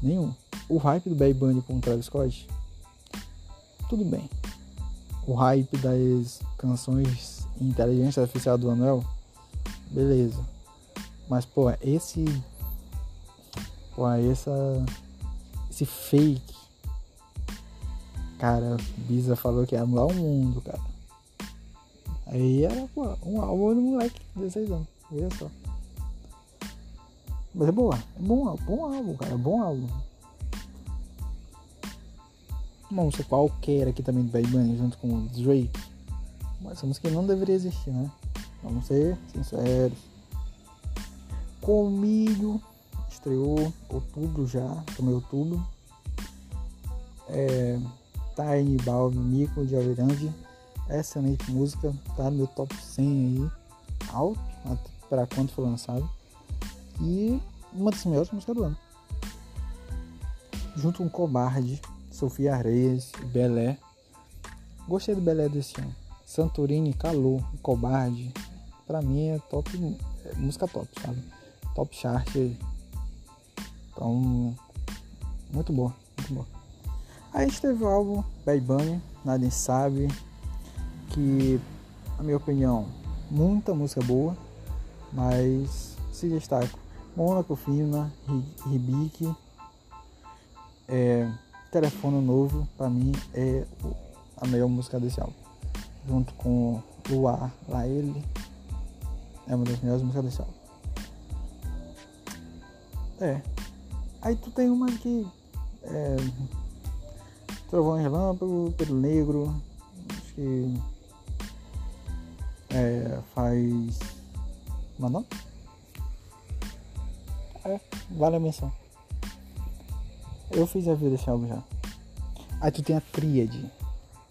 [SPEAKER 1] Nenhum. O hype do Bad Bunny com o Travis Scott, tudo bem. O hype das canções inteligência artificial do Anel beleza. Mas, pô, esse. Pô, essa. Esse fake cara, Biza falou que ia mudar o mundo, cara. Aí era pô, um álbum do moleque de 16 anos, veja só. Mas é boa, é bom, é bom álbum, cara, é bom álbum. Uma música qualquer aqui também do Bad Bunny junto com o Drake. Mas essa música não deveria existir, né? Vamos ser sinceros. Comilho estreou outubro já, também outubro. É, Tiny Balvin, Nico de Averange. Excelente música, tá no meu top 100 aí, alto, para quando foi lançado. E uma das melhores músicas do ano. Junto com Cobarde, Sofia Areias, Belé. Gostei do Belé desse ano. Santorini, Calor, Cobarde. Pra mim é top, é música top, sabe? Top chart. aí Então, muito boa, muito boa. Aí teve o álbum Bad Bunny, Nadem Sabe, que, na minha opinião, muita música boa, mas se destaca Mônaco Fina, Ribic, é, Telefone Novo, para mim é a melhor música desse álbum. Junto com Luar, Lá Ele, é uma das melhores músicas desse álbum. É. Aí tu tem uma que é, Trovão e Relâmpago, Pedro Negro, acho que é, faz. Como é, é vale a menção. Eu fiz a vida desse álbum já. Aí tu tem a Tríade,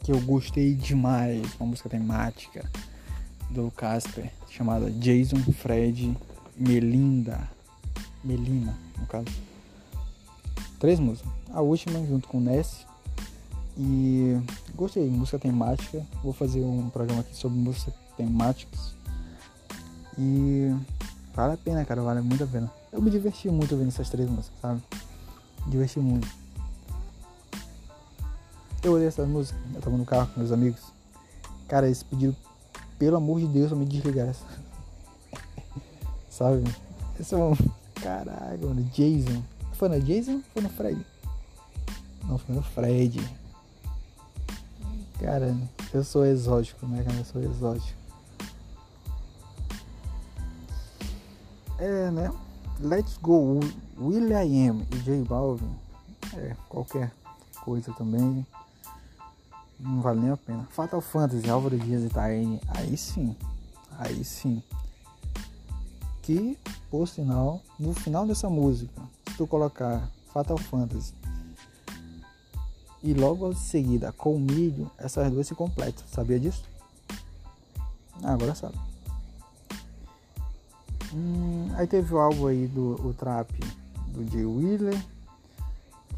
[SPEAKER 1] que eu gostei demais, uma música temática do Casper, chamada Jason, Fred, Melinda. Melina, no caso. Três músicas. A última, junto com Ness, e gostei, música temática. Vou fazer um programa aqui sobre música temáticas. E vale a pena, cara, vale muito a pena. Eu me diverti muito ouvindo essas três músicas, sabe? Diverti muito. Eu olhei essas músicas, eu tava no carro com meus amigos. Cara, eles pediram, pelo amor de Deus, pra me desligar essa. sabe? Esse é um. Caralho, mano, Jason. Foi no Jason ou foi no Fred? Não, foi no Fred. Cara, eu sou exótico, né, cara? Eu sou exótico. É, né? Let's Go, William M e J Balvin. É, qualquer coisa também. Não vale nem a pena. Fatal Fantasy, Álvaro Dias e Taine. Aí sim. Aí sim. Que, por sinal, no final dessa música, se tu colocar Fatal Fantasy e logo em seguida com o milho, essas duas se completam. Sabia disso? Ah, agora sabe. Hum, aí teve o álbum aí do o Trap do Jay Wheeler,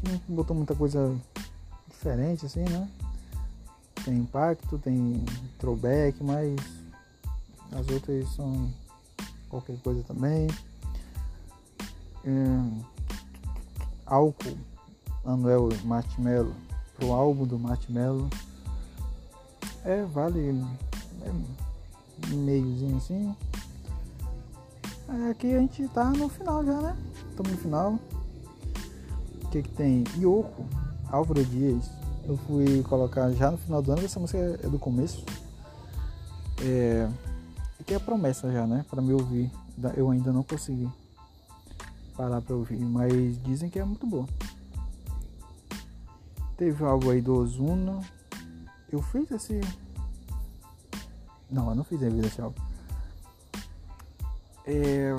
[SPEAKER 1] que não botou muita coisa diferente assim, né? Tem impacto, tem throwback, mas as outras são qualquer coisa também. Hum, álcool, Anuel Marshmello pro álbum do Matt Mello. É, vale. É meiozinho assim. É, aqui a gente tá no final já, né? Estamos no final. O que, que tem? Yoko, Álvaro Dias. Eu fui colocar já no final do ano, essa música é do começo. É, que é a promessa já, né? Para me ouvir. Eu ainda não consegui parar para ouvir, mas dizem que é muito boa. Teve algo aí do Ozuna. Eu fiz esse. Não, eu não fiz em vida álbum. É...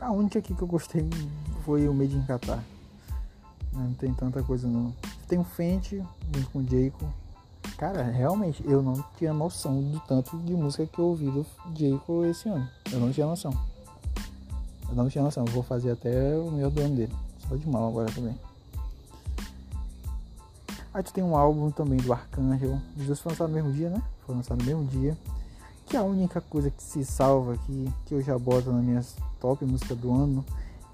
[SPEAKER 1] A única aqui que eu gostei foi o Made in Qatar. Não tem tanta coisa não. Tem o Fenty junto com o Jacob. Cara, realmente, eu não tinha noção do tanto de música que eu ouvi do Jacob esse ano. Eu não tinha noção. Eu não tinha noção. Eu vou fazer até o meu do ano dele. Só de mal agora também. Aí tu tem um álbum também do Arcanjo, Os dois foram lançados no mesmo dia, né? Foram lançados no mesmo dia. Que é a única coisa que se salva aqui, que eu já boto nas minhas top músicas do ano,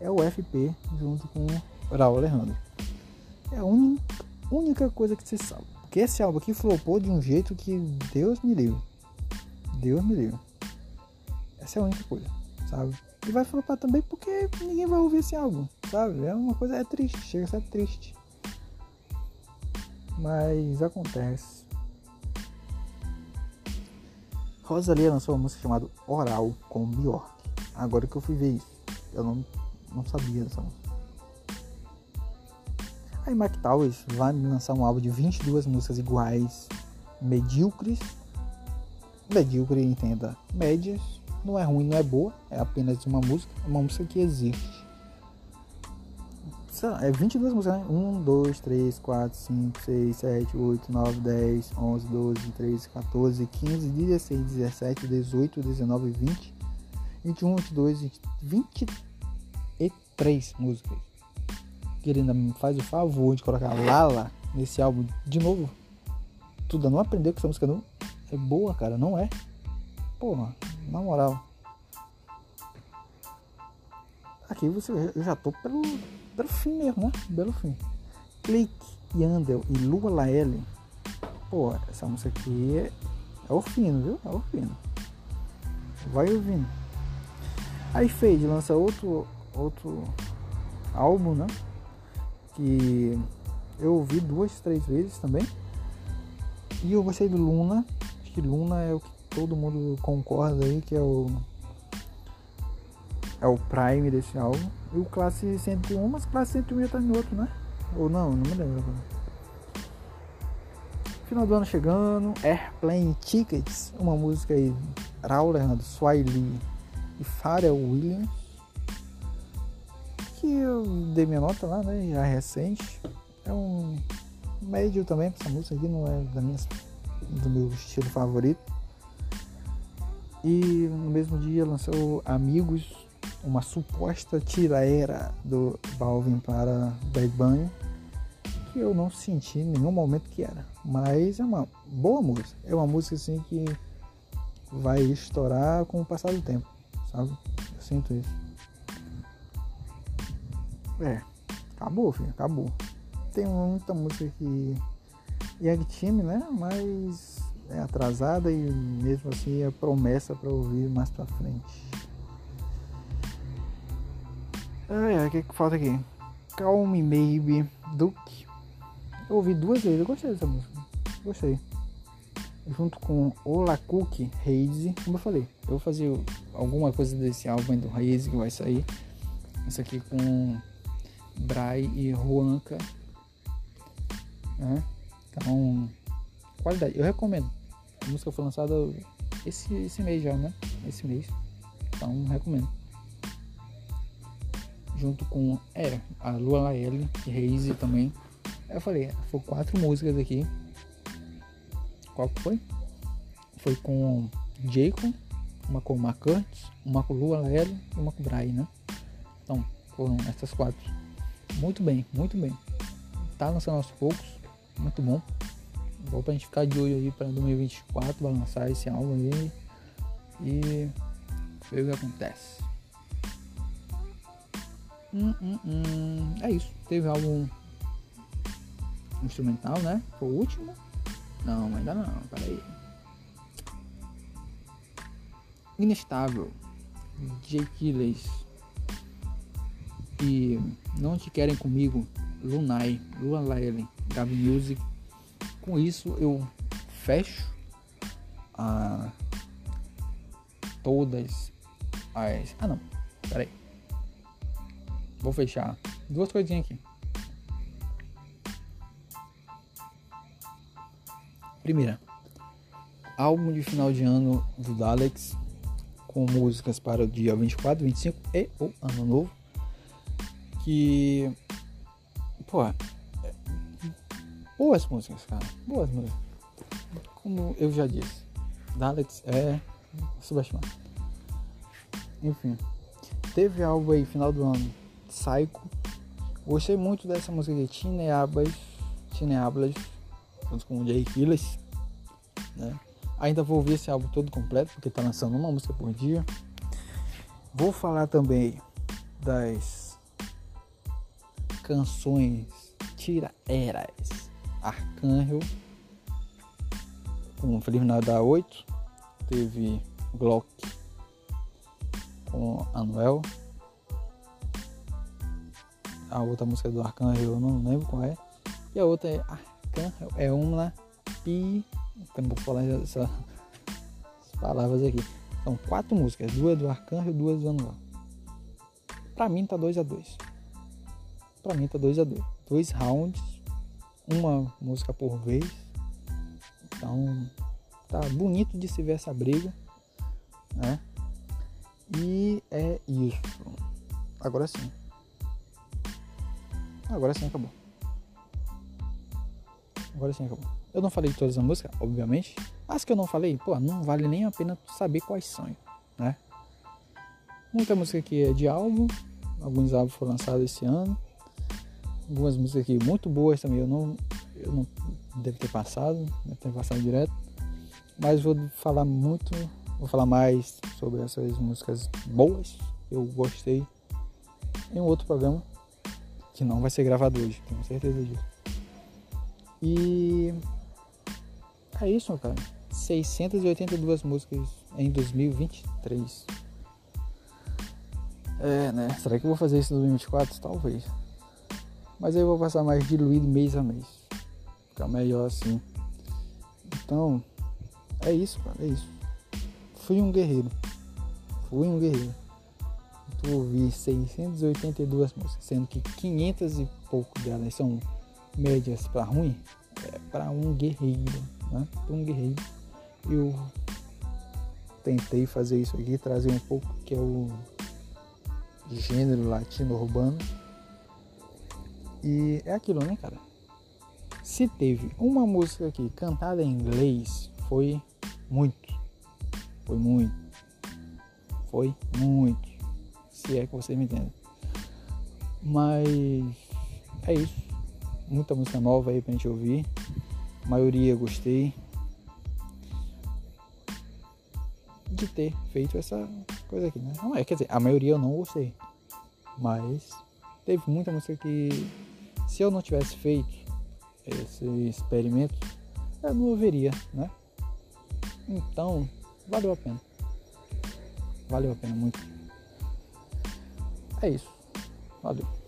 [SPEAKER 1] é o FP junto com o Raul Alejandro. É a única coisa que se salva. Porque esse álbum aqui flopou de um jeito que Deus me livre. Deus me livre. Essa é a única coisa, sabe? E vai flopar também porque ninguém vai ouvir esse álbum, sabe? É uma coisa, é triste, chega a ser triste mas acontece. Rosalía lançou uma música chamada Oral com Bjork. Agora que eu fui ver isso, eu não, não sabia dessa música. Aí Mike Towers vai lançar um álbum de 22 músicas iguais, medíocres. Medíocre, entenda, médias. Não é ruim, não é boa, é apenas uma música, uma música que existe sei lá, é 22 músicas, né? 1, 2, 3, 4, 5, 6, 7, 8, 9, 10, 11, 12, 13, 14, 15, 16, 17, 18, 19, 20, 21, 22, 23 músicas. me faz o favor de colocar Lala nesse álbum de novo. Tudo ainda não aprendeu que essa música não é boa, cara, não é? Porra, na moral. Aqui você, eu já tô pelo belo fim mesmo, né? Belo fim. Clique, Yandel e Lua Laelle. Pô, essa música aqui é, é o fino, viu? É o fino. Vai ouvindo. Aí Fade lança outro, outro álbum, né? Que eu ouvi duas, três vezes também. E eu gostei do Luna. Acho que Luna é o que todo mundo concorda aí que é o é o prime desse álbum. E o classe 101, mas classe 101 já tá em outro, né? Ou não, não me lembro Final do ano chegando, Airplane Tickets, uma música aí, Raul Leandro, Swiley e Pharrell Williams, que eu dei minha nota lá, né, já recente. É um médio também, essa música aqui não é da minha, do meu estilo favorito. E no mesmo dia lançou Amigos uma suposta tiraera do Balvin para Bad Bunny, que eu não senti em nenhum momento que era. Mas é uma boa música. É uma música assim que vai estourar com o passar do tempo, sabe? Eu sinto isso. É, acabou, filho, acabou. Tem muita música que. Young Time, né? Mas é atrasada e mesmo assim é promessa para ouvir mais pra frente. Ai, ai, o que, que falta aqui? Calm Me Maybe, Duke. Eu ouvi duas vezes, eu gostei dessa música. Gostei. Junto com Ola Cook, Haze, como eu falei, eu vou fazer alguma coisa desse álbum do Haze que vai sair. Isso aqui com Brai e Juanca. Né? Então, qualidade, eu recomendo. A música foi lançada esse, esse mês já, né? Esse mês. Então, recomendo junto com é, a Lua Laelle, e Reise também. Eu falei, foram quatro músicas aqui. Qual que foi? Foi com Jacob, uma com Mark uma com Lua Laelle e uma com Brian, né? Então, foram essas quatro. Muito bem, muito bem. Tá lançando aos poucos, muito bom. Bom pra gente ficar de olho aí pra 2024, vai lançar esse álbum aí. E ver o que acontece. Hum, hum, hum. É isso. Teve algum instrumental, né? Foi o último? Não, ainda não. Peraí. Inestável. J. Killers. E Não Te Querem Comigo. Lunai. Lua Lyle. Gabi Music. Com isso eu fecho a todas as. Ah não, peraí. Vou fechar duas coisinhas aqui. Primeira, álbum de final de ano do Daleks com músicas para o dia 24, 25 e o ano novo. Que pô, é, boas músicas, cara, boas músicas. Como eu já disse, Daleks é subestimado. Enfim, teve álbum aí final do ano Psycho. Gostei muito dessa música de Tineabas, Tineablas, junto com o Jay Killers, né? Ainda vou ouvir esse álbum todo completo, porque tá lançando uma música por dia. Vou falar também das canções Tira Eras, Arcanjo, com Feliz da 8, teve Glock com Anuel, a outra música é do Arcanjo, eu não lembro qual é. E a outra é Arcanjo, é uma pi. Também vou falar essas palavras aqui. São então, quatro músicas, duas do Arcanjo e duas do Anual. Pra mim tá 2 a 2 Pra mim tá 2 a 2 Dois rounds, uma música por vez. Então tá bonito de se ver essa briga, né? E é isso. Agora sim. Ah, agora sim acabou. Agora sim acabou. Eu não falei de todas as músicas, obviamente. As que eu não falei, pô, não vale nem a pena saber quais são, né? Muita música aqui é de álbum, alguns álbuns foram lançados esse ano. Algumas músicas aqui muito boas também, eu não, eu não deve ter passado, deve né? ter passado direto. Mas vou falar muito, vou falar mais sobre essas músicas boas. Eu gostei em um outro programa que não vai ser gravado hoje, tenho certeza disso. E é isso, cara. 682 músicas em 2023. É, né? Será que eu vou fazer isso em 2024? Talvez. Mas aí eu vou passar mais diluído mês a mês. Ficar melhor assim. Então, é isso, cara. É isso. Fui um guerreiro. Fui um guerreiro tu ouvir 682 músicas, sendo que 500 e pouco delas são médias para ruim, é para um guerreiro, né? Pra um guerreiro. Eu tentei fazer isso aqui, trazer um pouco que é o gênero latino urbano. E é aquilo, né, cara? Se teve uma música aqui cantada em inglês, foi muito. Foi muito. Foi muito se é que vocês me entendem. Mas é isso. Muita música nova aí pra gente ouvir. A maioria gostei. De ter feito essa coisa aqui, né? Não é, quer dizer, a maioria eu não gostei. Mas teve muita música que se eu não tivesse feito esse experimento, eu não ouviria, né? Então, valeu a pena. Valeu a pena muito. É isso. Valeu.